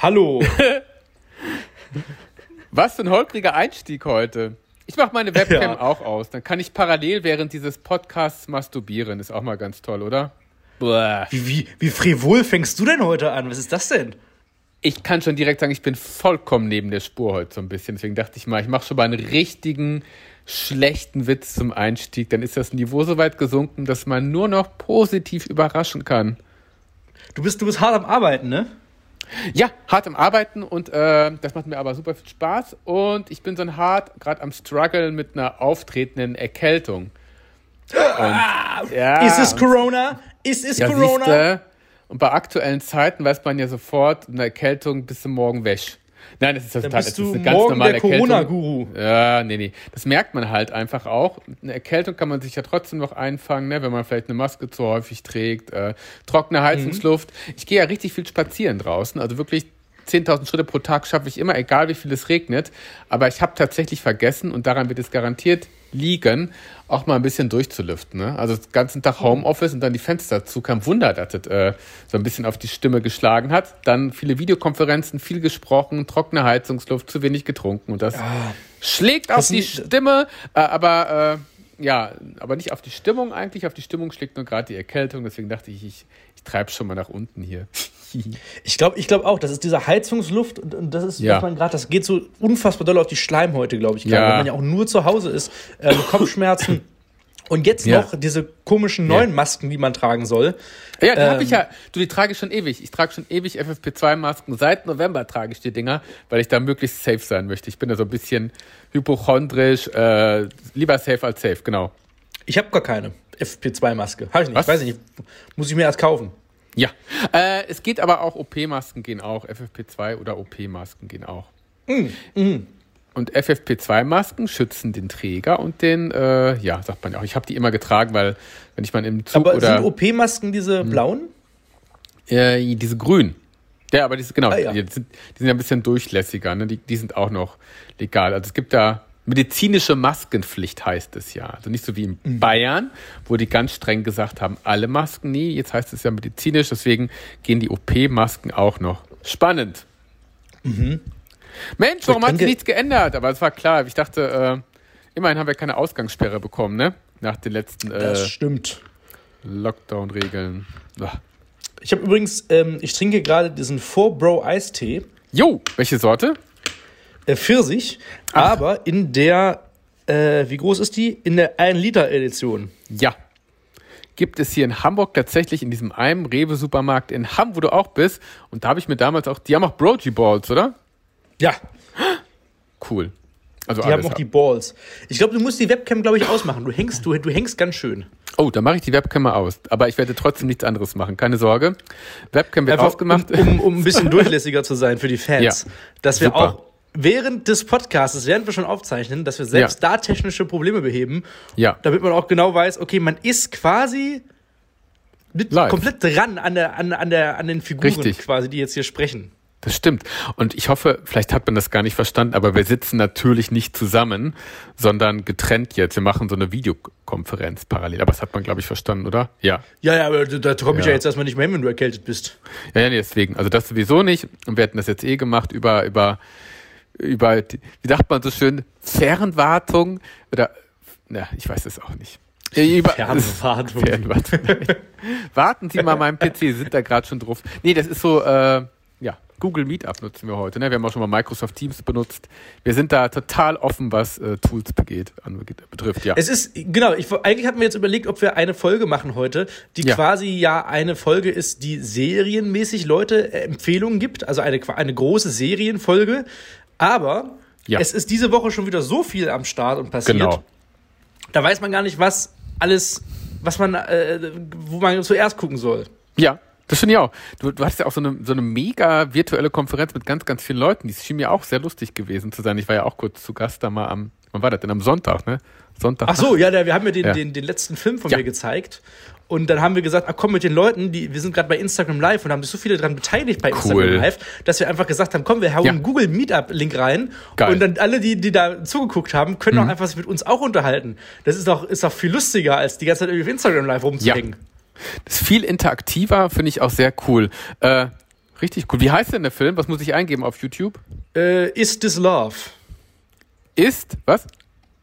Hallo. Was für ein holpriger Einstieg heute. Ich mache meine Webcam ja. auch aus. Dann kann ich parallel während dieses Podcasts masturbieren. Ist auch mal ganz toll, oder? Wie, wie, wie frivol fängst du denn heute an? Was ist das denn? Ich kann schon direkt sagen, ich bin vollkommen neben der Spur heute so ein bisschen. Deswegen dachte ich mal, ich mache schon mal einen richtigen schlechten Witz zum Einstieg. Dann ist das Niveau so weit gesunken, dass man nur noch positiv überraschen kann. Du bist, du bist hart am Arbeiten, ne? Ja, hart am Arbeiten und äh, das macht mir aber super viel Spaß. Und ich bin so ein hart gerade am Struggle mit einer auftretenden Erkältung. Und, ja, ist es Corona? Ist es ja, Corona? Siehste, und bei aktuellen Zeiten weiß man ja sofort, eine Erkältung bis zum Morgen wäsch. Nein, das ist das total, das ist eine ganz normale der Corona-Guru. Ja, nee, nee. Das merkt man halt einfach auch. Eine Erkältung kann man sich ja trotzdem noch einfangen, ne, wenn man vielleicht eine Maske zu häufig trägt, äh, trockene Heizungsluft. Mhm. Ich gehe ja richtig viel spazieren draußen, also wirklich 10.000 Schritte pro Tag schaffe ich immer, egal wie viel es regnet. Aber ich habe tatsächlich vergessen, und daran wird es garantiert liegen, auch mal ein bisschen durchzulüften. Ne? Also den ganzen Tag Homeoffice und dann die Fenster zu. Kein Wunder, dass das äh, so ein bisschen auf die Stimme geschlagen hat. Dann viele Videokonferenzen, viel gesprochen, trockene Heizungsluft, zu wenig getrunken. Und das ja. schlägt auf die Stimme, äh, aber äh, ja, aber nicht auf die Stimmung eigentlich. Auf die Stimmung schlägt nur gerade die Erkältung. Deswegen dachte ich, ich, ich treibe schon mal nach unten hier. Ich glaube ich glaub auch, das ist diese Heizungsluft und, das ist, ja. was man gerade, das geht so unfassbar doll auf die Schleimhäute, glaube ich, gerade, ja. weil man ja auch nur zu Hause ist, äh, Kopfschmerzen. Und jetzt ja. noch diese komischen neuen ja. Masken, die man tragen soll. Ja, die ähm, habe ich ja. Du, die trage ich schon ewig. Ich trage schon ewig FFP2-Masken. Seit November trage ich die Dinger, weil ich da möglichst safe sein möchte. Ich bin da so ein bisschen hypochondrisch. Äh, lieber safe als safe, genau. Ich habe gar keine FFP2-Maske. Habe ich nicht. Was? Weiß ich nicht. Muss ich mir erst kaufen. Ja, äh, es geht aber auch, OP-Masken gehen auch, FFP2 oder OP-Masken gehen auch. Mm, mm. Und FFP2-Masken schützen den Träger und den, äh, ja, sagt man ja auch. Ich habe die immer getragen, weil wenn ich mal im Zug aber oder... sind OP-Masken diese hm. blauen? Äh, diese grünen. Ja, aber diese, genau, ah, ja. Die, sind, die sind ja ein bisschen durchlässiger, ne? die, die sind auch noch legal. Also es gibt da medizinische Maskenpflicht heißt es ja. Also nicht so wie in mhm. Bayern, wo die ganz streng gesagt haben, alle Masken nie. Jetzt heißt es ja medizinisch, deswegen gehen die OP-Masken auch noch. Spannend. Mhm. Mensch, warum hat sich nichts geändert? Aber es war klar. Ich dachte, äh, immerhin haben wir keine Ausgangssperre bekommen, ne? Nach den letzten äh, das stimmt. Lockdown-Regeln. Ich habe übrigens, ähm, ich trinke gerade diesen 4-Bro-Eistee. Jo, welche Sorte? Äh, Pfirsich, Ach. aber in der, äh, wie groß ist die? In der 1-Liter-Edition. Ja. Gibt es hier in Hamburg tatsächlich in diesem einen Rewe-Supermarkt in Hamm, wo du auch bist. Und da habe ich mir damals auch, die haben auch Brogy Balls, oder? Ja. Cool. Also die haben auch ab. die Balls. Ich glaube, du musst die Webcam, glaube ich, ausmachen. Du hängst, du, du hängst ganz schön. Oh, dann mache ich die Webcam mal aus. Aber ich werde trotzdem nichts anderes machen. Keine Sorge. Webcam wird Einfach ausgemacht. Um, um, um, ein bisschen durchlässiger zu sein für die Fans. Ja. Dass wir Super. auch während des Podcasts, während wir schon aufzeichnen, dass wir selbst ja. da technische Probleme beheben. Ja. Damit man auch genau weiß, okay, man ist quasi komplett dran an, der, an, an, der, an den Figuren Richtig. quasi, die jetzt hier sprechen. Das stimmt. Und ich hoffe, vielleicht hat man das gar nicht verstanden, aber wir sitzen natürlich nicht zusammen, sondern getrennt jetzt. Wir machen so eine Videokonferenz parallel. Aber das hat man, glaube ich, verstanden, oder? Ja. Ja, ja, aber da komme ich ja. ja jetzt erstmal nicht mehr hin, wenn du erkältet bist. Ja, ja, nee, deswegen. Also das sowieso nicht. Und wir hätten das jetzt eh gemacht über, über über, wie sagt man so schön, Fernwartung oder, na, ich weiß es auch nicht. Über, Fernwartung. Fernwartung. Warten Sie mal, mein PC sind da gerade schon drauf. Nee, das ist so, äh, ja, Google Meetup nutzen wir heute. Ne? Wir haben auch schon mal Microsoft Teams benutzt. Wir sind da total offen, was äh, Tools begeht, betrifft, ja. Es ist, genau, ich, eigentlich hatten wir jetzt überlegt, ob wir eine Folge machen heute, die ja. quasi ja eine Folge ist, die serienmäßig Leute äh, Empfehlungen gibt, also eine, eine große Serienfolge, aber ja. es ist diese Woche schon wieder so viel am Start und passiert. Genau. Da weiß man gar nicht, was alles, was man, äh, wo man zuerst gucken soll. Ja, das finde ich auch. Du, du hattest ja auch so eine, so eine mega virtuelle Konferenz mit ganz, ganz vielen Leuten. Die schien mir auch sehr lustig gewesen zu sein. Ich war ja auch kurz zu Gast da mal am, wann war das denn? Am Sonntag, ne? Sonntag. Ach so, ja, wir haben ja den, ja. den, den letzten Film von ja. mir gezeigt. Und dann haben wir gesagt, ach komm mit den Leuten, die, wir sind gerade bei Instagram Live und haben sich so viele daran beteiligt bei Instagram cool. Live, dass wir einfach gesagt haben, komm, wir hauen ja. einen Google Meetup-Link rein. Geil. Und dann alle, die, die da zugeguckt haben, können mhm. auch einfach sich mit uns auch unterhalten. Das ist doch, ist doch viel lustiger, als die ganze Zeit irgendwie auf Instagram Live rumzuhängen. Ja. Das ist viel interaktiver, finde ich auch sehr cool. Äh, Richtig cool. Wie heißt denn der Film? Was muss ich eingeben auf YouTube? Äh, Is This Love? Ist, was?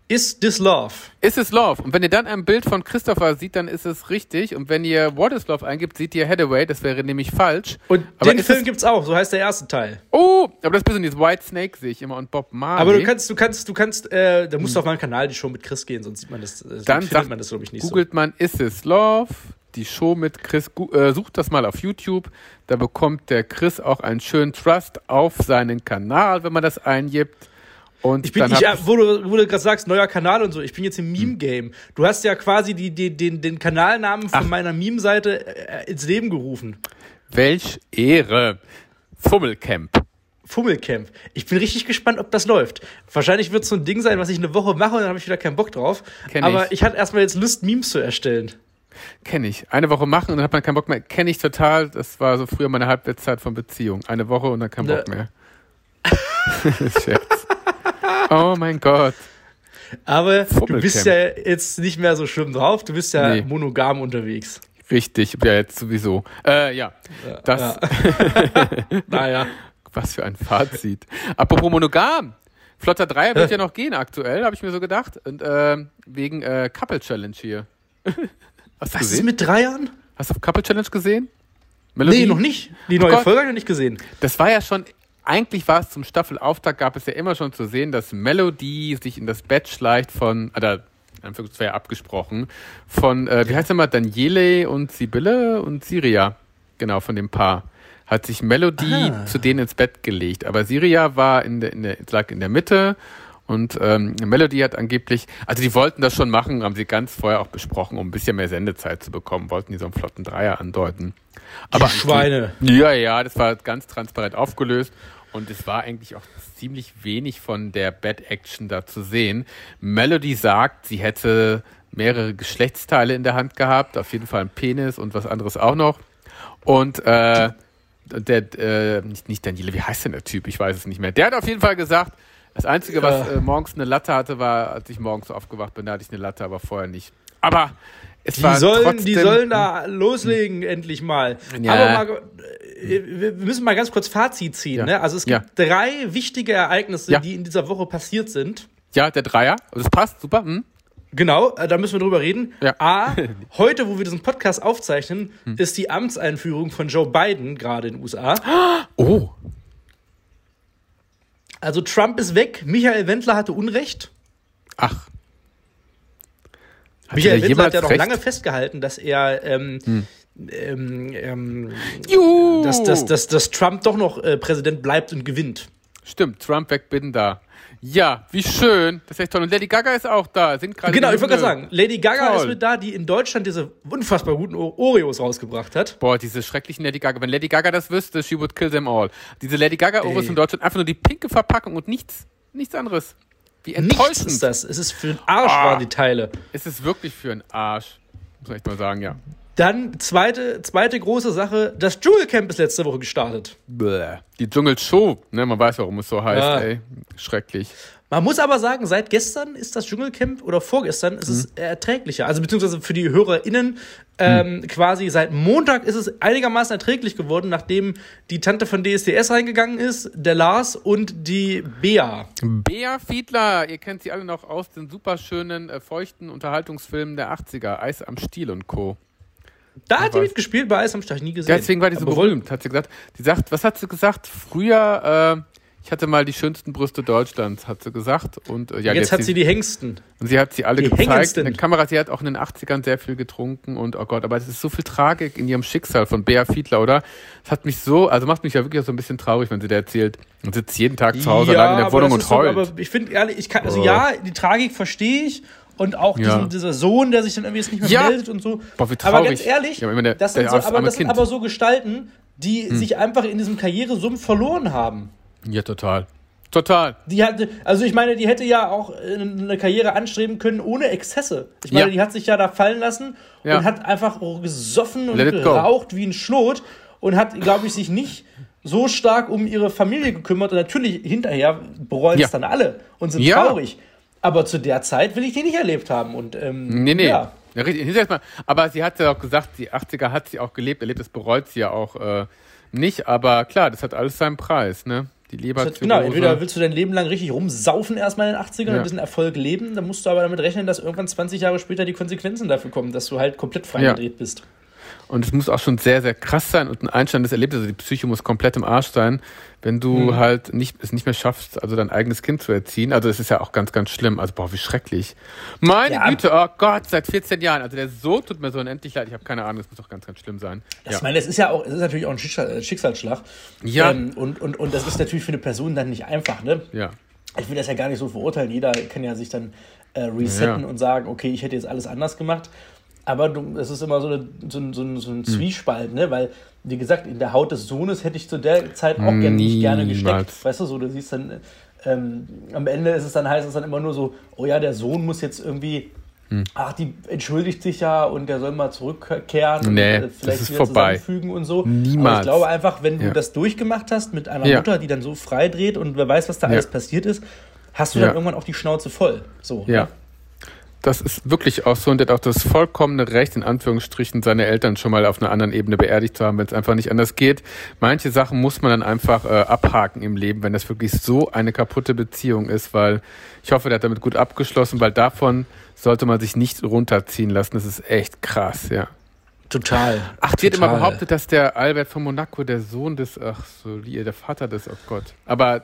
Is This Love? Is This Love? Und wenn ihr dann ein Bild von Christopher sieht, dann ist es richtig. Und wenn ihr What is Love eingibt, seht ihr Hathaway. Das wäre nämlich falsch. Und aber den Film gibt's auch. So heißt der erste Teil. Oh, aber das bist du nicht. White Snake sehe ich immer und Bob Marley. Aber du kannst, du kannst, du kannst, äh, da musst du hm. auf meinen Kanal die Show mit Chris gehen, sonst sieht man das. Äh, dann findet man das glaube ich nicht googelt so. man Is This Love? Die Show mit Chris. Äh, sucht das mal auf YouTube. Da bekommt der Chris auch einen schönen Trust auf seinen Kanal, wenn man das eingibt. Und ich bin, ich, wo du, wo du gerade sagst, neuer Kanal und so, ich bin jetzt im Meme-Game. Du hast ja quasi die, die, den, den Kanalnamen von Ach. meiner Meme-Seite äh, ins Leben gerufen. Welch Ehre. Fummelcamp. Fummelcamp. Ich bin richtig gespannt, ob das läuft. Wahrscheinlich wird es so ein Ding sein, was ich eine Woche mache und dann habe ich wieder keinen Bock drauf. Kenn Aber ich, ich hatte erstmal jetzt Lust, Memes zu erstellen. Kenne ich. Eine Woche machen und dann hat man keinen Bock mehr. Kenne ich total. Das war so früher meine Halbwertszeit von Beziehung. Eine Woche und dann kein Bock ne. mehr. Oh mein Gott. Aber du bist ja jetzt nicht mehr so schlimm drauf, du bist ja nee. monogam unterwegs. Richtig, ja, jetzt sowieso. Äh, ja, das. Ja. naja. Was für ein Fazit. Apropos monogam. Flotter 3 wird ja noch gehen aktuell, habe ich mir so gedacht. Und äh, wegen äh, Couple Challenge hier. Hast du Was gesehen? ist mit Dreiern? Hast du Couple Challenge gesehen? Melodie? Nee, noch nicht. Die neue oh Folge habe ich noch nicht gesehen. Das war ja schon eigentlich war es zum Staffelauftakt, gab es ja immer schon zu sehen, dass Melody sich in das Bett schleicht von, oder Anführungszeichen abgesprochen, von, äh, wie heißt der mal, Daniele und Sibylle und Siria, genau, von dem Paar, hat sich Melody Aha. zu denen ins Bett gelegt. Aber Siria war in der, in der, lag in der Mitte und ähm, Melody hat angeblich, also die wollten das schon machen, haben sie ganz vorher auch besprochen, um ein bisschen mehr Sendezeit zu bekommen, wollten die so einen flotten Dreier andeuten. Aber die Schweine. Ja, ja, das war ganz transparent aufgelöst. Und es war eigentlich auch ziemlich wenig von der Bad Action da zu sehen. Melody sagt, sie hätte mehrere Geschlechtsteile in der Hand gehabt, auf jeden Fall ein Penis und was anderes auch noch. Und äh, der, äh, nicht, nicht Daniele, wie heißt denn der Typ? Ich weiß es nicht mehr. Der hat auf jeden Fall gesagt, das Einzige, was äh, morgens eine Latte hatte, war, als ich morgens aufgewacht bin, da hatte ich eine Latte, aber vorher nicht. Aber es die sollen, trotzdem, die sollen da loslegen, endlich mal. Ja. Aber mal, äh, wir müssen mal ganz kurz Fazit ziehen. Ja. Ne? Also es gibt ja. drei wichtige Ereignisse, die in dieser Woche passiert sind. Ja, der Dreier. Das passt, super. Hm. Genau, äh, da müssen wir drüber reden. Ja. A, heute, wo wir diesen Podcast aufzeichnen, hm. ist die Amtseinführung von Joe Biden gerade in den USA. Oh. Also Trump ist weg, Michael Wendler hatte Unrecht. Ach. Hat Michael Wendler hat ja noch recht? lange festgehalten, dass er ähm, hm. ähm, ähm, dass, dass, dass, dass Trump doch noch äh, Präsident bleibt und gewinnt. Stimmt, Trump weg, bin da. Ja, wie schön. Das ist echt toll. Und Lady Gaga ist auch da. Singt gerade genau, ich wollte gerade sagen, Lady Gaga toll. ist mit da, die in Deutschland diese unfassbar guten Oreos rausgebracht hat. Boah, diese schrecklichen Lady Gaga. Wenn Lady Gaga das wüsste, she would kill them all. Diese Lady Gaga Oreos in Deutschland einfach nur die pinke Verpackung und nichts, nichts anderes. Wie enttäuschend. Nichts ist das. Es ist für den Arsch ah, waren die Teile. Es ist wirklich für den Arsch. Muss ich echt mal sagen, ja. Dann zweite, zweite große Sache, das Dschungelcamp ist letzte Woche gestartet. Bäh. Die Dschungelshow, ne, man weiß, warum es so heißt, ja. ey. Schrecklich. Man muss aber sagen, seit gestern ist das Dschungelcamp oder vorgestern ist mhm. es erträglicher. Also beziehungsweise für die HörerInnen ähm, mhm. quasi seit Montag ist es einigermaßen erträglich geworden, nachdem die Tante von DSDS reingegangen ist, der Lars und die Bea. Bea Fiedler, ihr kennt sie alle noch aus den superschönen, äh, feuchten Unterhaltungsfilmen der 80er, Eis am Stiel und Co. Da hat sie mitgespielt, bei Eis am Stiel, nie gesehen. Ja, deswegen war die so berühmt, hat sie gesagt. Die sagt, was hat sie gesagt? Früher, äh, ich hatte mal die schönsten Brüste Deutschlands, hat sie gesagt. Und äh, ja, jetzt, jetzt hat sie die Hängsten. Und sie hat sie alle die gezeigt Hängendsten. in der Kamera. Sie hat auch in den 80ern sehr viel getrunken und oh Gott, aber es ist so viel Tragik in ihrem Schicksal von Bea Fiedler, oder? Es hat mich so, also macht mich ja wirklich so ein bisschen traurig, wenn sie da erzählt und sitzt jeden Tag zu Hause ja, allein in der Wohnung und heult. So, aber ich finde ehrlich, ich kann, also oh. ja, die Tragik verstehe ich und auch diesen, ja. dieser Sohn, der sich dann irgendwie jetzt nicht mehr ja. meldet und so. Boah, wie traurig. Aber ganz ehrlich, ja, der, das, sind so, aber, das sind aber so Gestalten, die hm. sich einfach in diesem Karrieresumpf verloren haben. Ja, total. Total. Die hatte, also ich meine, die hätte ja auch eine Karriere anstreben können ohne Exzesse. Ich meine, ja. die hat sich ja da fallen lassen ja. und hat einfach gesoffen und geraucht wie ein Schlot und hat, glaube ich, sich nicht so stark um ihre Familie gekümmert. Und natürlich hinterher bereuen ja. es dann alle und sind traurig. Aber zu der Zeit will ich die nicht erlebt haben. Und, ähm, nee, nee. Ja. Ja, richtig. Aber sie hat ja auch gesagt, die 80er hat sie auch gelebt, erlebt, das bereut sie ja auch äh, nicht, aber klar, das hat alles seinen Preis, ne? Die Leberzirrhose. Genau, entweder willst du dein Leben lang richtig rumsaufen erstmal in den 80ern ja. und ein bisschen Erfolg leben, dann musst du aber damit rechnen, dass irgendwann 20 Jahre später die Konsequenzen dafür kommen, dass du halt komplett freigedreht ja. bist. Und es muss auch schon sehr, sehr krass sein und ein einschneidendes Erlebnis. Also die Psyche muss komplett im Arsch sein, wenn du mhm. halt nicht, es nicht mehr schaffst, also dein eigenes Kind zu erziehen. Also es ist ja auch ganz, ganz schlimm. Also boah, wie schrecklich. Meine ja. Güte, oh Gott, seit 14 Jahren. Also der so tut mir so unendlich leid. Ich habe keine Ahnung, das muss doch ganz, ganz schlimm sein. Das, ja. Ich meine, es ist ja auch, es ist natürlich auch ein äh, Schicksalsschlag. Ja. Ähm, und, und, und das ist natürlich für eine Person dann nicht einfach, ne? Ja. Ich will das ja gar nicht so verurteilen. Jeder kann ja sich dann äh, resetten ja. und sagen, okay, ich hätte jetzt alles anders gemacht. Aber du, es ist immer so, eine, so, ein, so, ein, so ein hm. Zwiespalt, ne? Weil, wie gesagt, in der Haut des Sohnes hätte ich zu der Zeit auch gerne nicht gerne gesteckt. Weißt du, so, du siehst dann, ähm, am Ende ist es dann, heißt es dann immer nur so, oh ja, der Sohn muss jetzt irgendwie, hm. ach, die entschuldigt sich ja und der soll mal zurückkehren nee, und äh, vielleicht das ist wieder vorbei. zusammenfügen und so. Niemals. Aber ich glaube einfach, wenn du ja. das durchgemacht hast mit einer ja. Mutter, die dann so freidreht und wer weiß, was da ja. alles passiert ist, hast du dann irgendwann auch die Schnauze voll. So. Ja. Das ist wirklich auch so und der hat auch das vollkommene Recht, in Anführungsstrichen, seine Eltern schon mal auf einer anderen Ebene beerdigt zu haben, wenn es einfach nicht anders geht. Manche Sachen muss man dann einfach äh, abhaken im Leben, wenn das wirklich so eine kaputte Beziehung ist, weil ich hoffe, der hat damit gut abgeschlossen, weil davon sollte man sich nicht runterziehen lassen. Das ist echt krass, ja. Total. Ach, total. wird immer behauptet, dass der Albert von Monaco der Sohn des, ach so, der Vater des, oh Gott. Aber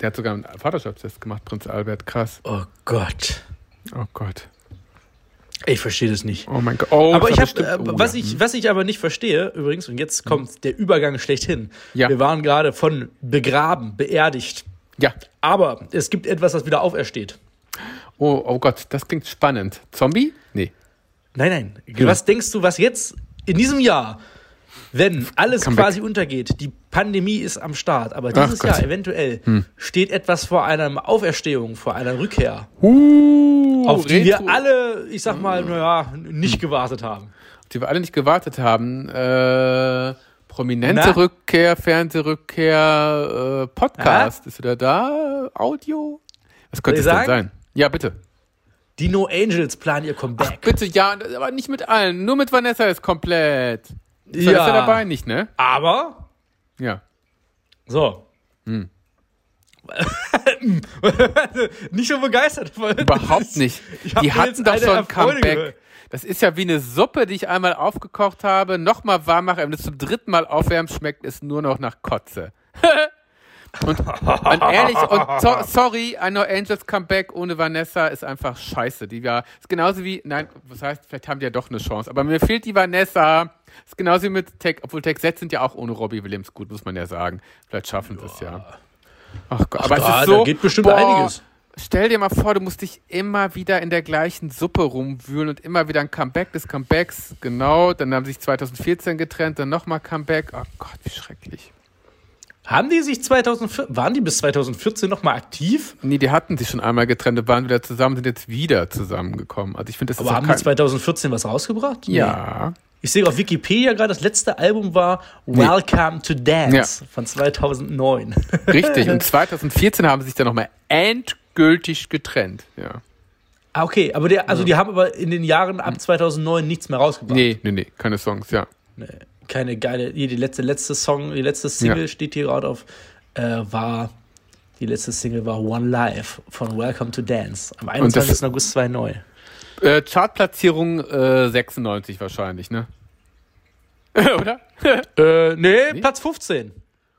der hat sogar einen Vaterschaftstest gemacht, Prinz Albert, krass. Oh Gott. Oh Gott. Ich verstehe das nicht. Oh mein Gott. Oh, aber ich habe, äh, oh, was ich, was ich aber nicht verstehe, übrigens, und jetzt kommt mhm. der Übergang schlechthin. Ja. Wir waren gerade von begraben, beerdigt. Ja. Aber es gibt etwas, was wieder aufersteht. Oh, oh Gott, das klingt spannend. Zombie? Nee. Nein, nein. Ja. Was denkst du, was jetzt in diesem Jahr wenn alles Come quasi back. untergeht, die Pandemie ist am Start, aber dieses Jahr eventuell hm. steht etwas vor einer Auferstehung, vor einer Rückkehr, uh, auf die Retro. wir alle, ich sag mal, naja, nicht gewartet haben. Auf die wir alle nicht gewartet haben. Äh, prominente Na? Rückkehr, Fernsehrückkehr, äh, Podcast. Ja? Ist wieder da? Audio? Was könnte es denn sein? Ja, bitte. Die No Angels planen ihr Comeback. Ach, bitte, ja, aber nicht mit allen. Nur mit Vanessa ist komplett. Ist ja. dabei nicht, ne? Aber. Ja. So. Hm. nicht so begeistert. Überhaupt nicht. Die hatten doch so ein Comeback. Das ist ja wie eine Suppe, die ich einmal aufgekocht habe, nochmal warm mache, wenn du es zum dritten Mal aufwärmst, schmeckt es nur noch nach Kotze. und, und, ehrlich, und so, sorry, I know Angels Comeback ohne Vanessa ist einfach scheiße. Die war, ist genauso wie, nein, was heißt, vielleicht haben die ja doch eine Chance, aber mir fehlt die Vanessa. Ist genauso wie mit Tech, obwohl Tech Sets sind ja auch ohne Robbie Williams gut, muss man ja sagen. Vielleicht schaffen sie es ja. Ach Gott, Ach, aber da, es ist so, geht bestimmt boah, einiges. Stell dir mal vor, du musst dich immer wieder in der gleichen Suppe rumwühlen und immer wieder ein Comeback des Comebacks. Genau, dann haben sie sich 2014 getrennt, dann nochmal Comeback. Oh Gott, wie schrecklich. Haben die sich 2014, waren die bis 2014 nochmal aktiv? Nee, die hatten sich schon einmal getrennt, waren wieder zusammen, sind jetzt wieder zusammengekommen. Also ich finde, das Aber ist haben die 2014 was rausgebracht? Ja. Nee. Ich sehe auf Wikipedia gerade, das letzte Album war Welcome nee. to Dance ja. von 2009. Richtig, und 2014 haben sie sich dann nochmal endgültig getrennt, ja. Ah, okay, aber der, also ja. die haben aber in den Jahren ab 2009 nichts mehr rausgebracht. Nee, nee, nee, keine Songs, ja. Nee, keine geile, die letzte, letzte Song, die letzte Single ja. steht hier gerade auf, äh, war, die letzte Single war One Life von Welcome to Dance am 21. August 2009. Äh, Chartplatzierung äh, 96 wahrscheinlich, ne? Oder? äh, nee, nee, Platz 15.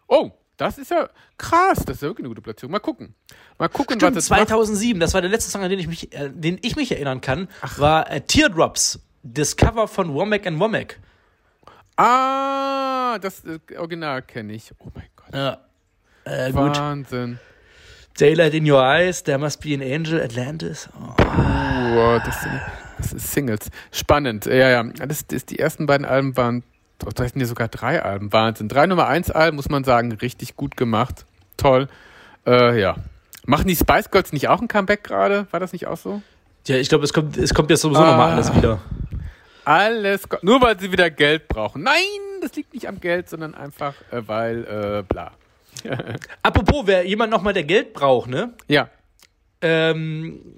Oh, das ist ja krass. Das ist ja wirklich eine gute Platzierung. Mal gucken. Mal gucken, Stimmt, was das 2007, macht. das war der letzte Song, an den ich mich, äh, den ich mich erinnern kann, Ach. war äh, Teardrops, das Cover von Womack and Womack. Ah, das äh, Original kenne ich. Oh mein Gott. Ja. Äh, Wahnsinn. Daylight in Your Eyes, There Must Be an Angel, Atlantis. Oh, oh das, sind, das ist Singles. Spannend. Ja, ja. Das, das, die ersten beiden Alben waren, da sind ja sogar drei Alben. Wahnsinn. Drei Nummer eins Alben, muss man sagen, richtig gut gemacht. Toll. Äh, ja. Machen die Spice Girls nicht auch ein Comeback gerade? War das nicht auch so? Ja, ich glaube, es kommt, es kommt jetzt sowieso ah. nochmal alles wieder. Alles, nur weil sie wieder Geld brauchen. Nein, das liegt nicht am Geld, sondern einfach, äh, weil, äh, bla. Apropos, wer jemand nochmal der Geld braucht, ne? Ja. Ähm.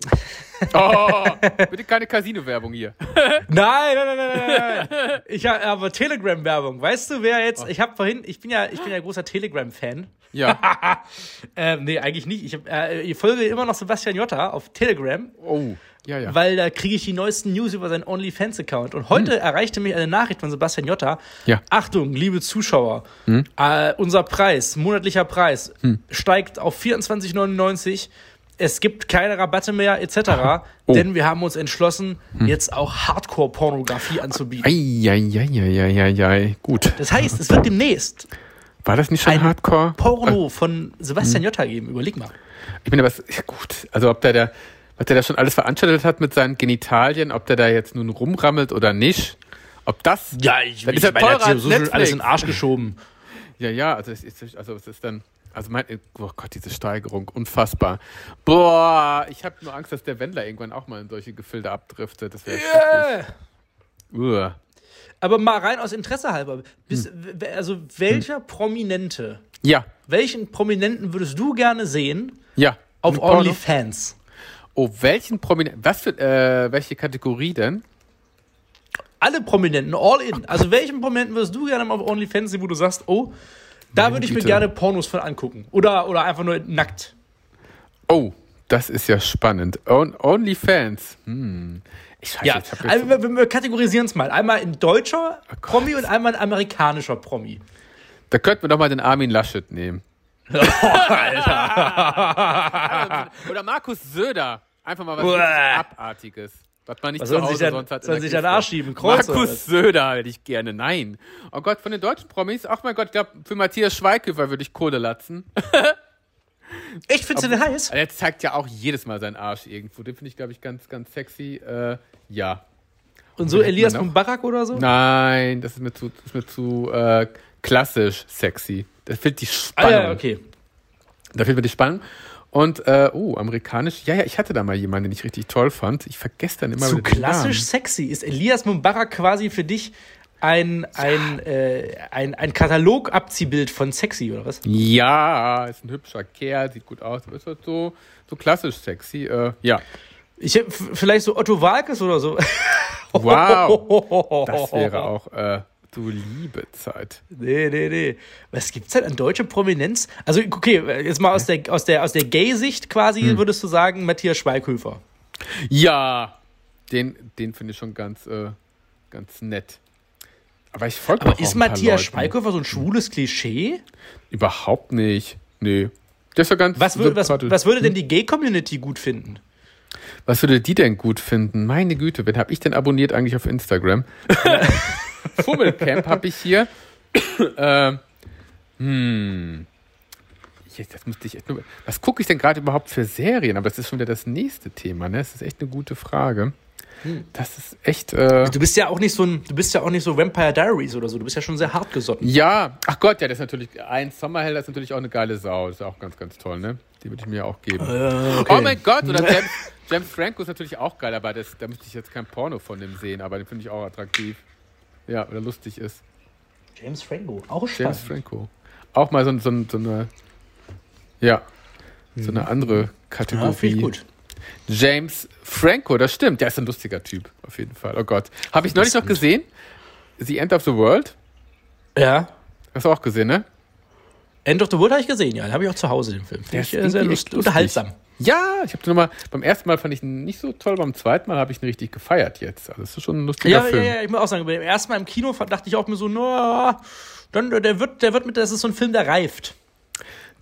Oh, bitte keine Casino-Werbung hier. nein, nein, nein, nein, nein. Ich habe aber Telegram-Werbung. Weißt du, wer jetzt? Oh. Ich habe vorhin, ich bin ja, ich bin ja großer Telegram-Fan. Ja. ähm, nee, eigentlich nicht. Ich, äh, ich folge immer noch Sebastian Jotta auf Telegram. Oh. Ja, ja. Weil da kriege ich die neuesten News über seinen OnlyFans-Account. Und heute hm. erreichte mich eine Nachricht von Sebastian Jotta. Ja. Achtung, liebe Zuschauer, hm. äh, unser Preis, monatlicher Preis, hm. steigt auf 24,99 es gibt keine Rabatte mehr etc., oh. denn wir haben uns entschlossen, hm. jetzt auch Hardcore-Pornografie anzubieten. Eieieiei, gut. Das heißt, es wird demnächst war das nicht schon ein Hardcore? Porno von Sebastian hm. Jotta geben, überleg mal. Ich bin aber, ja gut, also ob der da, was der da schon alles veranstaltet hat mit seinen Genitalien, ob der da jetzt nun rumrammelt oder nicht, ob das, ja, ich, das ich, ist ja teurer als so alles in den Arsch geschoben. Ja, ja, also es ist, also es ist dann, also mein, oh Gott, diese Steigerung, unfassbar. Boah, ich habe nur Angst, dass der Wendler irgendwann auch mal in solche Gefilde abdriftet. Das wäre yeah. Aber mal rein aus Interesse halber. Bis, hm. Also welcher hm. Prominente? Ja. Welchen Prominenten würdest du gerne sehen? Ja. Auf OnlyFans. Oh, welchen Prominenten? Was für äh, welche Kategorie denn? Alle Prominenten, all in. Also welchen Prominenten würdest du gerne auf OnlyFans sehen, wo du sagst, oh, da würde ich mir gerne Pornos von angucken. Oder, oder einfach nur nackt. Oh, das ist ja spannend. On OnlyFans. Hm. Ich scheiße, ja, ich also wir, wir kategorisieren es mal. Einmal ein deutscher oh Promi und einmal ein amerikanischer Promi. Da könnten wir doch mal den Armin Laschet nehmen. Oh, Alter. Oder Markus Söder. Einfach mal was Abartiges. Was man nicht was zu Hause dann, sonst hat. Sollen sich dann Arsch schieben? Kreuz Markus Söder hätte ich gerne. Nein. Oh Gott, von den deutschen Promis. Ach mein Gott, ich glaube, für Matthias Schweighöfer würde ich Kohle latzen. ich finde den heiß. Er zeigt ja auch jedes Mal seinen Arsch irgendwo. Den finde ich, glaube ich, ganz, ganz sexy. Äh, ja. Und so Elias Mubarak oder so? Nein, das ist mir zu, ist mir zu äh, klassisch sexy. Das fehlt die Spannung. Ah, ja, okay. Da fehlt mir die Spannung. Und, äh, oh, amerikanisch. Ja, ja, ich hatte da mal jemanden, den ich richtig toll fand. Ich vergesse dann immer Zu klassisch sexy. Ist Elias Mubarak quasi für dich ein, ein, äh, ein, ein Katalogabziehbild von sexy, oder was? Ja, ist ein hübscher Kerl, sieht gut aus, ist halt so, so klassisch sexy. Äh, ja. Ich vielleicht so Otto Walkes oder so. Wow. Das wäre auch. Äh, Du liebe Zeit. Nee, nee, nee. Was gibt's denn an deutsche Prominenz? Also, okay, jetzt mal aus der, aus der, aus der Gay-Sicht quasi, hm. würdest du sagen, Matthias Schweighöfer. Ja, den, den finde ich schon ganz, äh, ganz nett. Aber ich folge Aber ist Matthias Schweighöfer so ein schwules Klischee? Überhaupt nicht. Nee. Der ist ja ganz. Was, würde, was, was würde denn die Gay-Community gut finden? Was würde die denn gut finden? Meine Güte, wen habe ich denn abonniert eigentlich auf Instagram? Fummelcamp habe ich hier. äh, hm. Jetzt, das müsste ich echt nur, was gucke ich denn gerade überhaupt für Serien? Aber das ist schon wieder das nächste Thema, ne? Das ist echt eine gute Frage. Hm. Das ist echt. Äh du bist ja auch nicht so ein, du bist ja auch nicht so Vampire Diaries oder so. Du bist ja schon sehr hart gesotten. Ja, ach Gott, ja, das ist natürlich ein Sommerhell, das ist natürlich auch eine geile Sau. Das ist auch ganz, ganz toll, ne? Die würde ich mir auch geben. Uh, okay. Oh mein Gott, oder James, James Franco ist natürlich auch geil, aber das, da müsste ich jetzt kein Porno von dem sehen, aber den finde ich auch attraktiv. Ja, oder lustig ist. James Franco, auch spannend. James Franco. Auch mal so, so, so eine, ja, so eine mhm. andere Kategorie. Ja, gut. James Franco, das stimmt. Der ist ein lustiger Typ, auf jeden Fall. Oh Gott. Habe ich neulich noch gesehen? The End of the World? Ja. Hast du auch gesehen, ne? End of the World habe ich gesehen, ja. Den habe ich auch zu Hause, den Film. Ist äh, sehr lustig, unterhaltsam. Ja, ich habe den nochmal, beim ersten Mal fand ich ihn nicht so toll, beim zweiten Mal habe ich ihn richtig gefeiert jetzt. Also das ist schon ein lustiger ja, Film. Ja, ja, ich muss auch sagen, beim ersten Mal im Kino dachte ich auch mir so, no, dann, der wird, der wird mit, das ist so ein Film, der reift.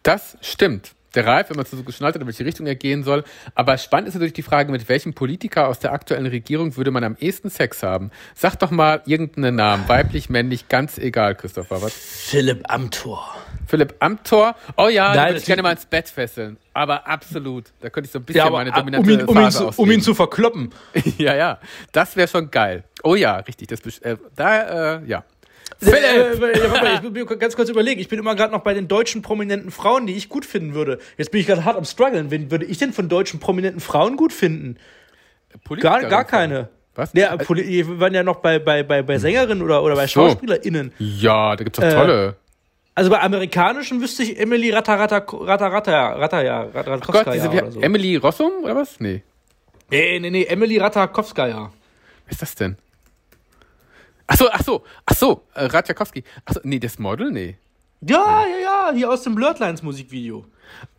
Das stimmt. Der wenn man so geschnallt hat, in welche Richtung er gehen soll. Aber spannend ist natürlich die Frage, mit welchem Politiker aus der aktuellen Regierung würde man am ehesten Sex haben? Sag doch mal irgendeinen Namen. Weiblich, männlich, ganz egal, Christopher. Was? Philipp Amthor. Philipp Amthor. Oh ja, Nein, da würde ich gerne mal ins Bett fesseln. Aber absolut. Da könnte ich so ein bisschen ja, meine dominante um ihn, um ihn, zu, um ihn zu verkloppen. ja, ja. Das wäre schon geil. Oh ja, richtig. Das, äh, da, äh, ja. Philipp! Äh, äh, ja, ich bin ganz kurz überlegen. Ich bin immer gerade noch bei den deutschen prominenten Frauen, die ich gut finden würde. Jetzt bin ich gerade hart am struggeln. Wen würde ich denn von deutschen prominenten Frauen gut finden? Gar, gar keine. Was? Ja, wir waren ja noch bei, bei, bei, bei Sängerinnen oder, oder bei SchauspielerInnen. Ja, da gibt's doch tolle. Also bei amerikanischen wüsste ich Emily Ratarata, Ratarata, Rataya, Ratakowska. Gott, diese, oder so. Emily Rossum oder was? Nee. Nee, nee, nee, Emily Ratakowskaja. Wer ist das denn? Ach so, ach so, ach so, äh, Radjakowski. Ach so, nee, das Model? Nee. Ja, ja, ja, die aus dem Blurtlines Musikvideo.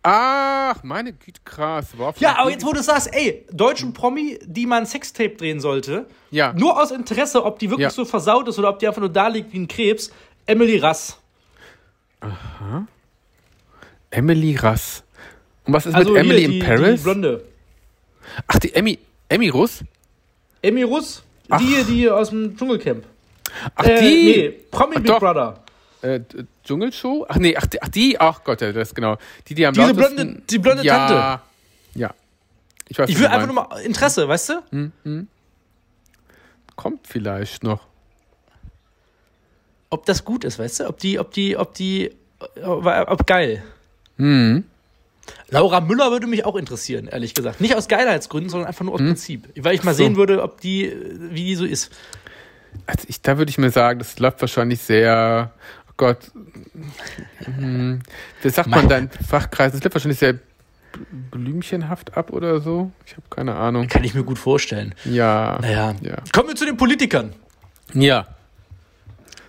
Ach, meine Güte, krass. ja, aber jetzt, wo du sagst, ey, deutschen Promi, die man Sextape drehen sollte, ja. nur aus Interesse, ob die wirklich ja. so versaut ist oder ob die einfach nur da liegt wie ein Krebs, Emily Rass. Aha. Emily Rass. Und was ist also mit Emily die, in Paris? Die Blonde. Ach, die Emmy, Emmy Russ? Emmy Russ? Ach. Die, die aus dem Dschungelcamp. Ach, äh, die? Nee, Promi Big doch. Brother. Äh, Dschungelshow? Ach nee, ach die, ach die, ach Gott, das ist genau. Die, die am Diese blonde, die blonde ja, Tante. Ja. Ich, weiß, ich will einfach nur mal Interesse, weißt du? Hm, hm. Kommt vielleicht noch. Ob das gut ist, weißt du? Ob die, ob die, ob die, ob, ob geil. Hm. Laura Müller würde mich auch interessieren, ehrlich gesagt. Nicht aus Geilheitsgründen, sondern einfach nur aus hm. Prinzip. Weil ich mal so. sehen würde, ob die, wie die so ist. Also ich, da würde ich mir sagen, das läuft wahrscheinlich sehr, oh Gott, hm, das sagt man dann Fachkreis, das läuft wahrscheinlich sehr blümchenhaft ab oder so. Ich habe keine Ahnung. Kann ich mir gut vorstellen. Ja. Naja. Ja. Kommen wir zu den Politikern. Ja.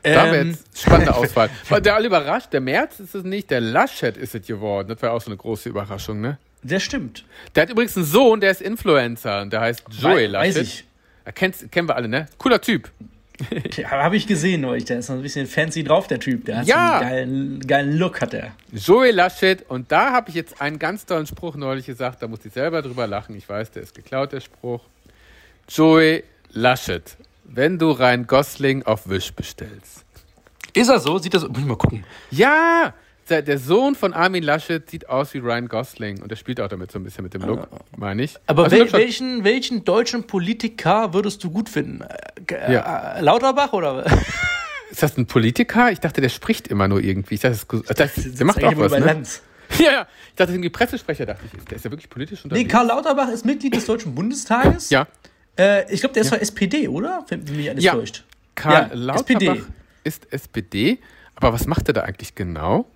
Da wäre ähm. jetzt spannende Auswahl. der alle überrascht, der März ist es nicht, der Laschet ist es geworden. Das war auch so eine große Überraschung, ne? Der stimmt. Der hat übrigens einen Sohn, der ist Influencer und der heißt Joey Laschet. Weiß ich. Kennt, kennen wir alle, ne? Cooler Typ. Ja, habe ich gesehen neulich. Der ist noch ein bisschen fancy drauf, der Typ. Der hat ja. einen geilen, geilen Look, hat er. Joey Laschet. Und da habe ich jetzt einen ganz tollen Spruch neulich gesagt. Da muss ich selber drüber lachen. Ich weiß, der ist geklaut, der Spruch. Joey Laschet, wenn du rein Gosling auf Wisch bestellst. Ist er so? Sieht das? Muss ich mal gucken. Ja, der, der, Sohn von Armin Laschet sieht aus wie Ryan Gosling und der spielt auch damit so ein bisschen mit dem Look, ah. meine ich. Aber also wel, welchen, welchen deutschen Politiker würdest du gut finden? Äh, ja. Äh, Lauterbach oder? Ist das ein Politiker? Ich dachte, der spricht immer nur irgendwie. Ich dachte, das, das, der macht auch was. Ne? Lanz. Ja, ja. Ich dachte, irgendwie Pressesprecher, dachte ich. Der ist ja wirklich politisch unterwegs. Nee, Karl Lauterbach ist Mitglied des Deutschen Bundestages. Ja. Äh, ich glaube, der ist ja. von SPD, oder? Wenn mich alles ja. täuscht. Karl ja, Lauterbach SPD. ist SPD. Aber was macht er da eigentlich genau?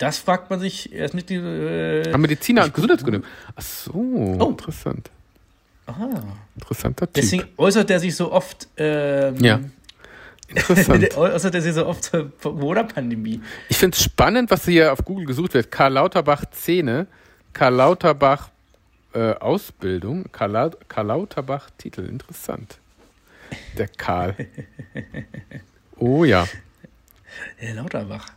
Das fragt man sich. Er ist Mitglied. Äh, Mediziner und Gesundheitsgründe. Ach so, oh. interessant. Aha. Interessanter Typ. Deswegen äußert er sich so oft. Ähm, ja. Interessant. äußert er sich so oft zur Corona-Pandemie. Ich finde es spannend, was hier auf Google gesucht wird. Karl Lauterbach Zähne, Karl Lauterbach äh, Ausbildung, Karl, Laut Karl Lauterbach Titel. Interessant. Der Karl. Oh ja. Herr Lauterbach.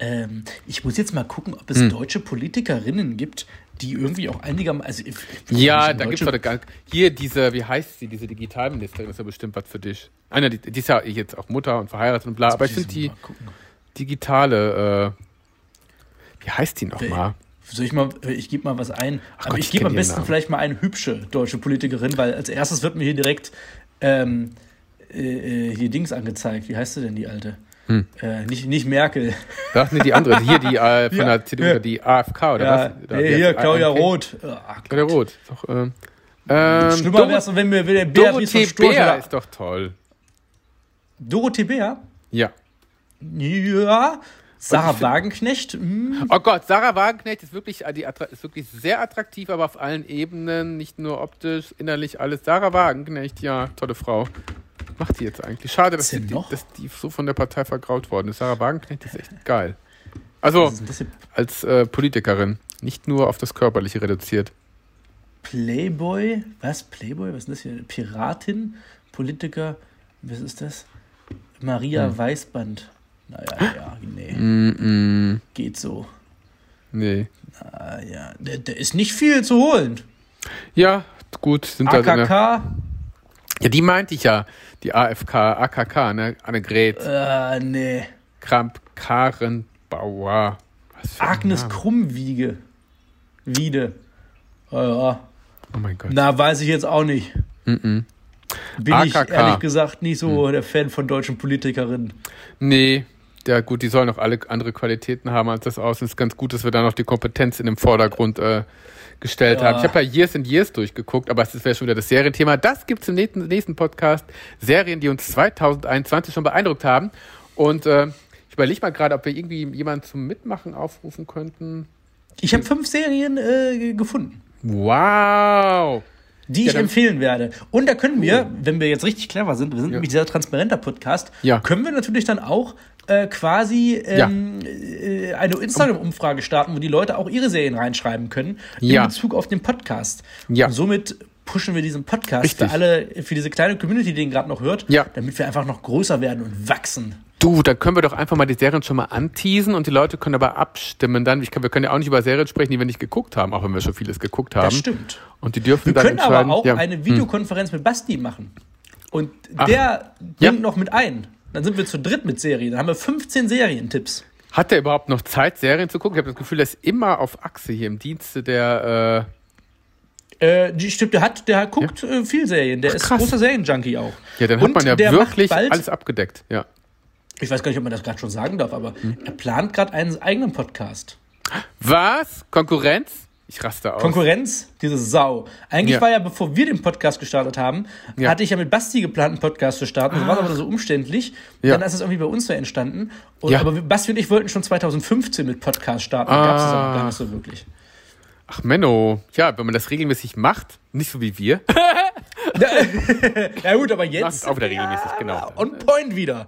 Ähm, ich muss jetzt mal gucken, ob es hm. deutsche Politikerinnen gibt, die irgendwie auch einigermaßen. Also, ja, da gibt es gar Hier diese, wie heißt sie, diese Digitalministerin, ist ja bestimmt was für dich. Einer, die, die ist ja jetzt auch Mutter und verheiratet und bla, aber ich finde die digitale, äh, wie heißt die nochmal? Soll ich mal, ich gebe mal was ein. Ach aber Gott, ich gebe am besten vielleicht mal eine hübsche deutsche Politikerin, weil als erstes wird mir hier direkt ähm, äh, äh hier Dings angezeigt. Wie heißt sie denn, die alte? Hm. Äh, nicht, nicht Merkel. Ach, nee, die andere. Hier, die äh, von ja, der CDU, ja. die AFK, oder ja, was? Nee, hier, Claudia Roth. Ach, Claudia Roth. Doch, ähm, ähm, Schlimmer wäre es, wenn wenn der Dorothee Bär ist doch toll. Dorothee Bär? Ja. Ja. Sarah Wagenknecht. Hm. Oh Gott, Sarah Wagenknecht ist wirklich, äh, die, ist wirklich sehr attraktiv, aber auf allen Ebenen, nicht nur optisch, innerlich alles. Sarah Wagenknecht, ja, tolle Frau macht die jetzt eigentlich? Schade, dass die, dass die, so von der Partei vergraut worden ist. Sarah Wagenknecht ist echt geil. Also als äh, Politikerin, nicht nur auf das Körperliche reduziert. Playboy, was? Playboy? Was ist das hier? Piratin, Politiker, was ist das? Maria hm. Weißband. Naja, ja, nee. Mm -mm. Geht so. Nee. Naja, da, da ist nicht viel zu holen. Ja, gut. Sind AKK. Da ja, die meinte ich ja. Die AFK, AKK, ne? Annegret. Äh, nee. Kramp Karenbauer. Agnes Krummwiege. Wiede. Oh, ja. oh mein Gott. Na, weiß ich jetzt auch nicht. Mm -mm. Bin AKK. ich ehrlich gesagt nicht so mm. der Fan von deutschen Politikerinnen. Nee, ja gut, die sollen auch alle andere Qualitäten haben als das Außen. Es ist ganz gut, dass wir da noch die Kompetenz in dem Vordergrund äh, gestellt ja. haben. Ich habe ja Years and Years durchgeguckt, aber es wäre schon wieder das Serienthema. Das gibt es im nächsten, Podcast. Serien, die uns 2021 schon beeindruckt haben. Und äh, ich überlege mal gerade, ob wir irgendwie jemanden zum Mitmachen aufrufen könnten. Ich habe fünf Serien äh, gefunden. Wow! Die ja, ich empfehlen werde. Und da können wir, cool. wenn wir jetzt richtig clever sind, wir sind ja. nämlich sehr transparenter Podcast, ja. können wir natürlich dann auch äh, quasi ähm, äh, eine Instagram-Umfrage starten, wo die Leute auch ihre Serien reinschreiben können in Bezug auf den Podcast. Ja. Und somit pushen wir diesen Podcast Richtig. für alle, für diese kleine Community, die den gerade noch hört, ja. damit wir einfach noch größer werden und wachsen. Du, da können wir doch einfach mal die Serien schon mal anteasen und die Leute können aber abstimmen dann. Kann, wir können ja auch nicht über Serien sprechen, die wir nicht geguckt haben, auch wenn wir schon vieles geguckt haben. Das stimmt. Und die dürfen wir dann können aber auch ja. eine hm. Videokonferenz hm. mit Basti machen. Und Ach. der bringt ja. noch mit ein. Dann sind wir zu dritt mit Serien. Dann haben wir 15 Serientipps. Hat der überhaupt noch Zeit, Serien zu gucken? Ich habe das Gefühl, er ist immer auf Achse hier im Dienste der äh, äh, die, stimmt, der hat, der guckt ja. äh, viel Serien. Der Ach, ist großer Serienjunkie auch. Ja, dann hat man ja wirklich alles abgedeckt. Ja. Ich weiß gar nicht, ob man das gerade schon sagen darf, aber hm. er plant gerade einen eigenen Podcast. Was? Konkurrenz? Ich raste aus. Konkurrenz? Diese Sau. Eigentlich ja. war ja, bevor wir den Podcast gestartet haben, ja. hatte ich ja mit Basti geplant, einen Podcast zu starten. Das ah. war aber so umständlich. Ja. Dann ist es irgendwie bei uns so entstanden. Und, Aber Basti und ich wollten schon 2015 mit Podcast starten. Ah. gab es auch gar nicht so wirklich. Ach, Menno. Ja, wenn man das regelmäßig macht, nicht so wie wir. ja, gut, aber jetzt. Auch wieder regelmäßig, genau. On point wieder.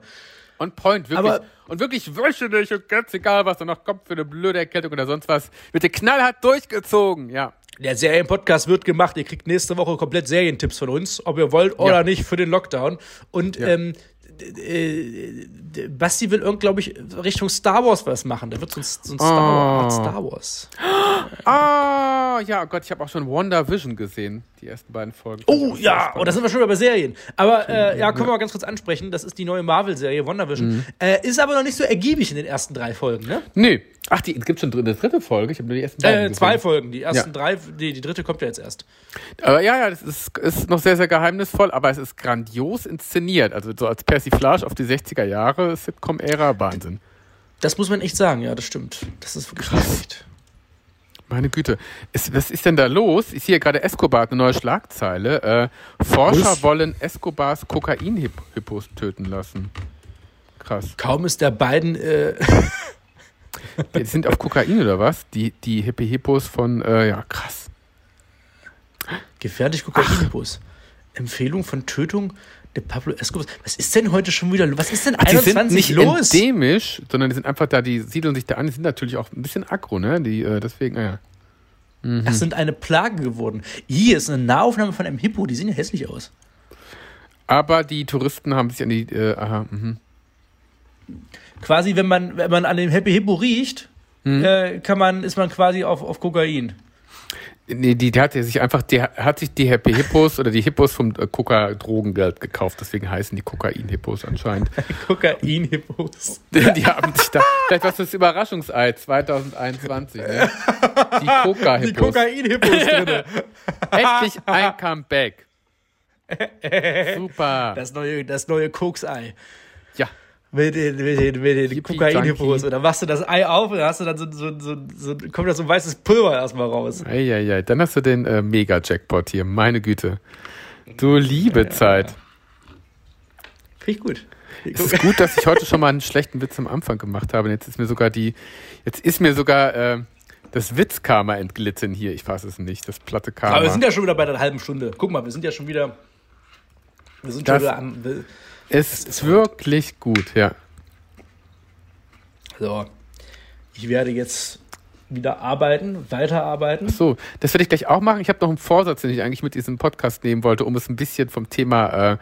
On point, wirklich. Aber und wirklich wöchentlich und ganz egal, was da noch kommt für eine blöde Erkältung oder sonst was, wird der knallhart durchgezogen, ja. Der Serienpodcast wird gemacht. Ihr kriegt nächste Woche komplett Serientipps von uns, ob ihr wollt oder ja. nicht, für den Lockdown. Und ja. ähm, äh, Basti will, glaube ich, Richtung Star Wars was machen. Da wird so ein, so ein Star, oh. Star Wars. Ah, oh, ja, Gott, ich habe auch schon Wonder Vision gesehen, die ersten beiden Folgen. Oh ja, oh, da sind wir schon bei Serien. Aber äh, ja, können wir mal ganz kurz ansprechen. Das ist die neue Marvel-Serie, Wonder Vision. Mhm. Äh, ist aber noch nicht so ergiebig in den ersten drei Folgen, ne? Nee. Ach, die gibt schon eine dritte Folge. Ich habe nur die ersten beiden. Äh, zwei Folgen. Die ersten ja. drei, die, die dritte kommt ja jetzt erst. Aber ja, ja, das ist, ist noch sehr, sehr geheimnisvoll, aber es ist grandios inszeniert. Also so als Persiflage auf die 60er Jahre Sitcom-Ära Wahnsinn. Das muss man echt sagen, ja, das stimmt. Das ist wirklich Krass. Meine Güte. Ist, was ist denn da los? Ich sehe gerade Escobar, eine neue Schlagzeile. Äh, Forscher was? wollen Escobars Kokain-Hippos töten lassen. Krass. Kaum ist der beiden. Äh die sind auf Kokain oder was? Die, die Hippie-Hippos von. Äh, ja, krass. Gefährlich Kokain-Hippos. Empfehlung von Tötung der Pablo Escobar. Was ist denn heute schon wieder los? Was ist denn Ach, 21 die sind nicht los? endemisch, sondern die sind einfach da, die siedeln sich da an, die sind natürlich auch ein bisschen aggro, ne? Die, äh, deswegen, ja. Mhm. Das sind eine Plage geworden. Hier ist eine Nahaufnahme von einem Hippo, die sehen ja hässlich aus. Aber die Touristen haben sich an die, äh, aha, mhm. Quasi, wenn man, wenn man an dem Happy Hippo riecht, mhm. äh, kann man, ist man quasi auf, auf Kokain. Nee, die, die hat sich einfach, die hat sich die Happy Hippos oder die Hippos vom äh, Coca-Drogengeld gekauft, deswegen heißen die Kokain-Hippos anscheinend. Kokain-Hippos. Die, die, haben sich da, vielleicht was das Überraschungsei 2021, ne? Die Coca-Hippos. Die Kokain-Hippos drin. Endlich ein Comeback. Super. Das neue, das neue Koks-Ei. Mit den, mit den, mit den Kokain-Hippos. Und dann machst du das Ei auf und dann hast du dann so, so, so, so kommt da so ein weißes Pulver erstmal raus. Eieiei, dann hast du den äh, Mega-Jackpot hier, meine Güte. Du liebe ja, Zeit. Ja. Finde ich gut. Es ist gut, dass ich heute schon mal einen schlechten Witz am Anfang gemacht habe. Und jetzt ist mir sogar die, jetzt ist mir sogar äh, das Witzkarma entglitten hier. Ich fasse es nicht, das platte Karma. Aber wir sind ja schon wieder bei der halben Stunde. Guck mal, wir sind ja schon wieder, wir sind das, schon wieder am, ist, ist wirklich gut, ja. So, ich werde jetzt wieder arbeiten, weiterarbeiten. Ach so, das werde ich gleich auch machen. Ich habe noch einen Vorsatz, den ich eigentlich mit diesem Podcast nehmen wollte, um es ein bisschen vom Thema äh,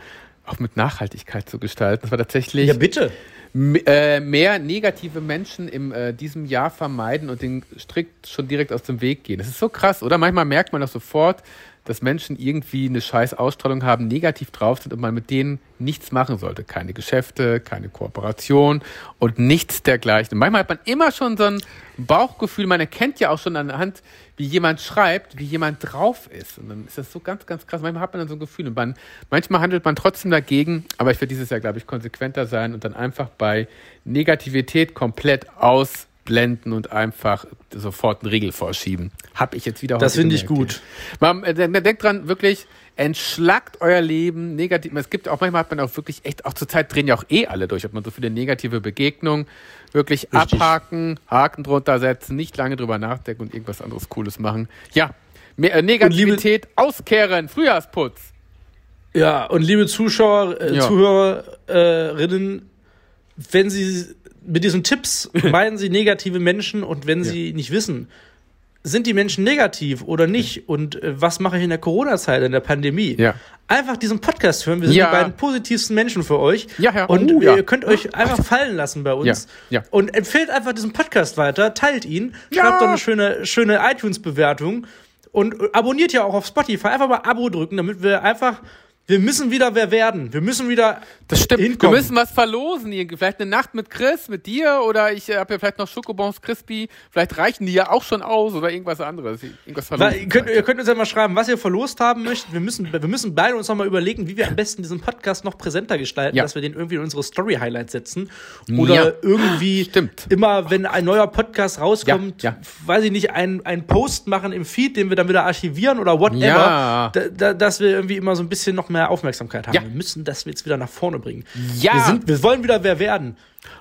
auch mit Nachhaltigkeit zu gestalten. Das war tatsächlich. Ja, bitte. Äh, mehr negative Menschen in äh, diesem Jahr vermeiden und den strikt schon direkt aus dem Weg gehen. Das ist so krass, oder? Manchmal merkt man das sofort, dass Menschen irgendwie eine scheiß Ausstrahlung haben, negativ drauf sind und man mit denen nichts machen sollte. Keine Geschäfte, keine Kooperation und nichts dergleichen. manchmal hat man immer schon so ein Bauchgefühl, man erkennt ja auch schon anhand, wie jemand schreibt, wie jemand drauf ist. Und dann ist das so ganz, ganz krass. Manchmal hat man dann so ein Gefühl und man, manchmal handelt man trotzdem dagegen, aber ich werde dieses Jahr, glaube ich, konsequenter sein und dann einfach bei Negativität komplett aus ausblenden und einfach sofort einen Riegel vorschieben. Hab ich jetzt wieder Das finde ich gut. Man, äh, denkt dran, wirklich, entschlackt euer Leben negativ. Es gibt auch manchmal hat man auch wirklich echt, auch zur Zeit drehen ja auch eh alle durch, hat man so viele negative Begegnungen. Wirklich Richtig. abhaken, Haken drunter setzen, nicht lange drüber nachdenken und irgendwas anderes Cooles machen. Ja, mehr, äh, Negativität liebe, auskehren, Frühjahrsputz. Ja, und liebe Zuschauer, äh, ja. Zuhörerinnen, wenn Sie mit diesen Tipps meinen Sie negative Menschen und wenn Sie ja. nicht wissen, sind die Menschen negativ oder nicht und äh, was mache ich in der Corona-Zeit, in der Pandemie? Ja. Einfach diesen Podcast hören. Wir sind ja. die beiden positivsten Menschen für euch. Ja, ja. Und uh, ihr könnt euch einfach fallen lassen bei uns. Ja. Ja. Und empfehlt einfach diesen Podcast weiter, teilt ihn, schreibt doch eine schöne, schöne iTunes-Bewertung und abonniert ja auch auf Spotify. Einfach mal Abo drücken, damit wir einfach wir müssen wieder wer werden. Wir müssen wieder. Das stimmt. Hinkommen. Wir müssen was verlosen. Vielleicht eine Nacht mit Chris, mit dir oder ich habe ja vielleicht noch Schokobons Crispy. Vielleicht reichen die ja auch schon aus oder irgendwas anderes. Irgendwas verlosen. Ihr könnt, ihr könnt uns ja mal schreiben, was ihr verlost haben möchtet. Wir müssen, wir müssen beide uns nochmal überlegen, wie wir am besten diesen Podcast noch präsenter gestalten, ja. dass wir den irgendwie in unsere Story-Highlights setzen. Oder ja. irgendwie stimmt. immer, wenn ein neuer Podcast rauskommt, ja. weiß ich nicht, einen, einen Post machen im Feed, den wir dann wieder archivieren oder whatever. Da, da, dass wir irgendwie immer so ein bisschen noch mehr mehr Aufmerksamkeit haben. Ja. Wir müssen das jetzt wieder nach vorne bringen. Ja. Wir, sind, wir wollen wieder wer werden.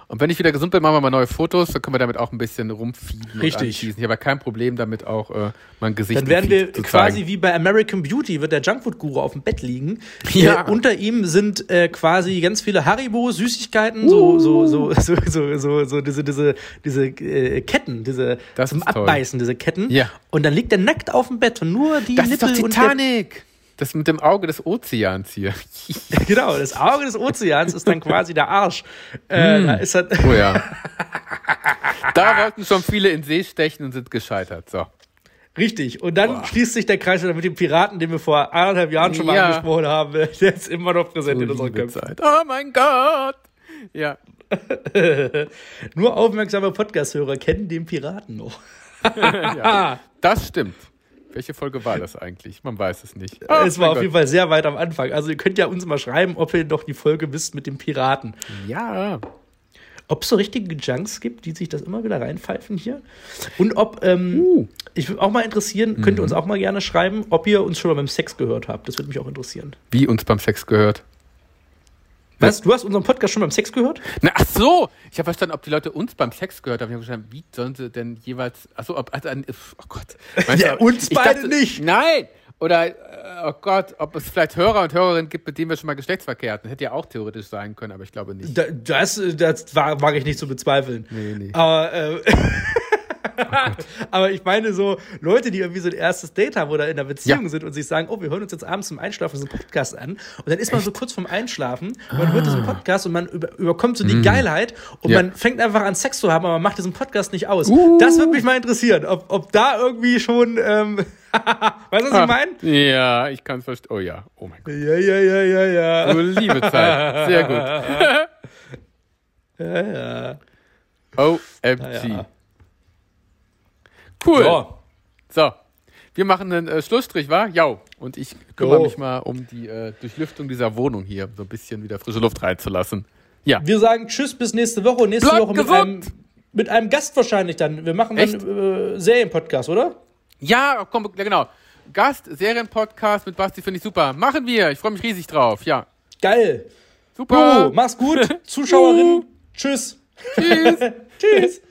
Und wenn ich wieder gesund bin, machen wir mal neue Fotos, dann können wir damit auch ein bisschen rumfieden. Richtig. Ich habe kein Problem damit auch äh, mein Gesicht Dann werden wir quasi wie bei American Beauty, wird der Junkfood-Guru auf dem Bett liegen. Ja. Äh, unter ihm sind äh, quasi ganz viele Haribo, Süßigkeiten, uh. so, so, so, so, so, so, diese, diese, diese äh, Ketten, diese das zum Abbeißen, diese Ketten. Ja. Und dann liegt er nackt auf dem Bett und nur die das Nippel ist doch Titanic. Das mit dem Auge des Ozeans hier. genau, das Auge des Ozeans ist dann quasi der Arsch. Äh, mm. da ist das oh ja. da wollten schon viele in See stechen und sind gescheitert. So. Richtig. Und dann Boah. schließt sich der Kreis mit dem Piraten, den wir vor anderthalb Jahren schon mal ja. angesprochen haben. Der ist immer noch präsent so in unserer Köpfen. Oh mein Gott. Ja. Nur aufmerksame Podcast-Hörer kennen den Piraten noch. ja, das stimmt. Welche Folge war das eigentlich? Man weiß es nicht. Oh, es war auf Gott. jeden Fall sehr weit am Anfang. Also ihr könnt ja uns mal schreiben, ob ihr noch die Folge wisst mit dem Piraten. Ja. Ob es so richtige Junks gibt, die sich das immer wieder reinpfeifen hier. Und ob, ähm, uh. ich würde auch mal interessieren, mhm. könnt ihr uns auch mal gerne schreiben, ob ihr uns schon mal beim Sex gehört habt. Das würde mich auch interessieren. Wie uns beim Sex gehört? Was? Du hast unseren Podcast schon beim Sex gehört? Na, ach so! Ich habe verstanden, ob die Leute uns beim Sex gehört haben. Ich habe verstanden, wie sollen sie denn jeweils. Ach so, ob. Also, oh Gott. ja, du, uns beide dachte, nicht! Nein! Oder, oh Gott, ob es vielleicht Hörer und Hörerinnen gibt, mit denen wir schon mal Geschlechtsverkehr hatten. Hätte ja auch theoretisch sein können, aber ich glaube nicht. das, das mag ich nicht zu bezweifeln. Nee, nee. Aber, äh, Aber ich meine so Leute, die irgendwie so ein erstes Date haben oder in einer Beziehung ja. sind und sich sagen, oh, wir hören uns jetzt abends zum Einschlafen so einen Podcast an. Und dann ist man Echt? so kurz vorm Einschlafen und man ah. hört diesen Podcast und man über, überkommt so die mm. Geilheit und ja. man fängt einfach an Sex zu haben, aber man macht diesen Podcast nicht aus. Uh. Das würde mich mal interessieren, ob, ob da irgendwie schon... Ähm, weißt du, was ich meine? Ja, ich kann es verstehen. Oh ja, oh mein Gott. Ja, ja, ja, ja, ja. Du liebe Zeit. Sehr gut. ja, ja. OMG. Ja, Cool. Ja. So. Wir machen einen äh, Schlussstrich, wa? Ja. Und ich kümmere jo. mich mal um die äh, Durchlüftung dieser Wohnung hier, so ein bisschen wieder frische Luft reinzulassen. Ja. Wir sagen Tschüss bis nächste Woche. Nächste Bleib Woche mit einem, mit einem, Gast wahrscheinlich dann. Wir machen Echt? einen äh, Serienpodcast, oder? Ja, komm, genau. Gast, Serienpodcast mit Basti finde ich super. Machen wir. Ich freue mich riesig drauf. Ja. Geil. Super. Uh, mach's gut. Zuschauerinnen. Tschüss. Tschüss. Tschüss.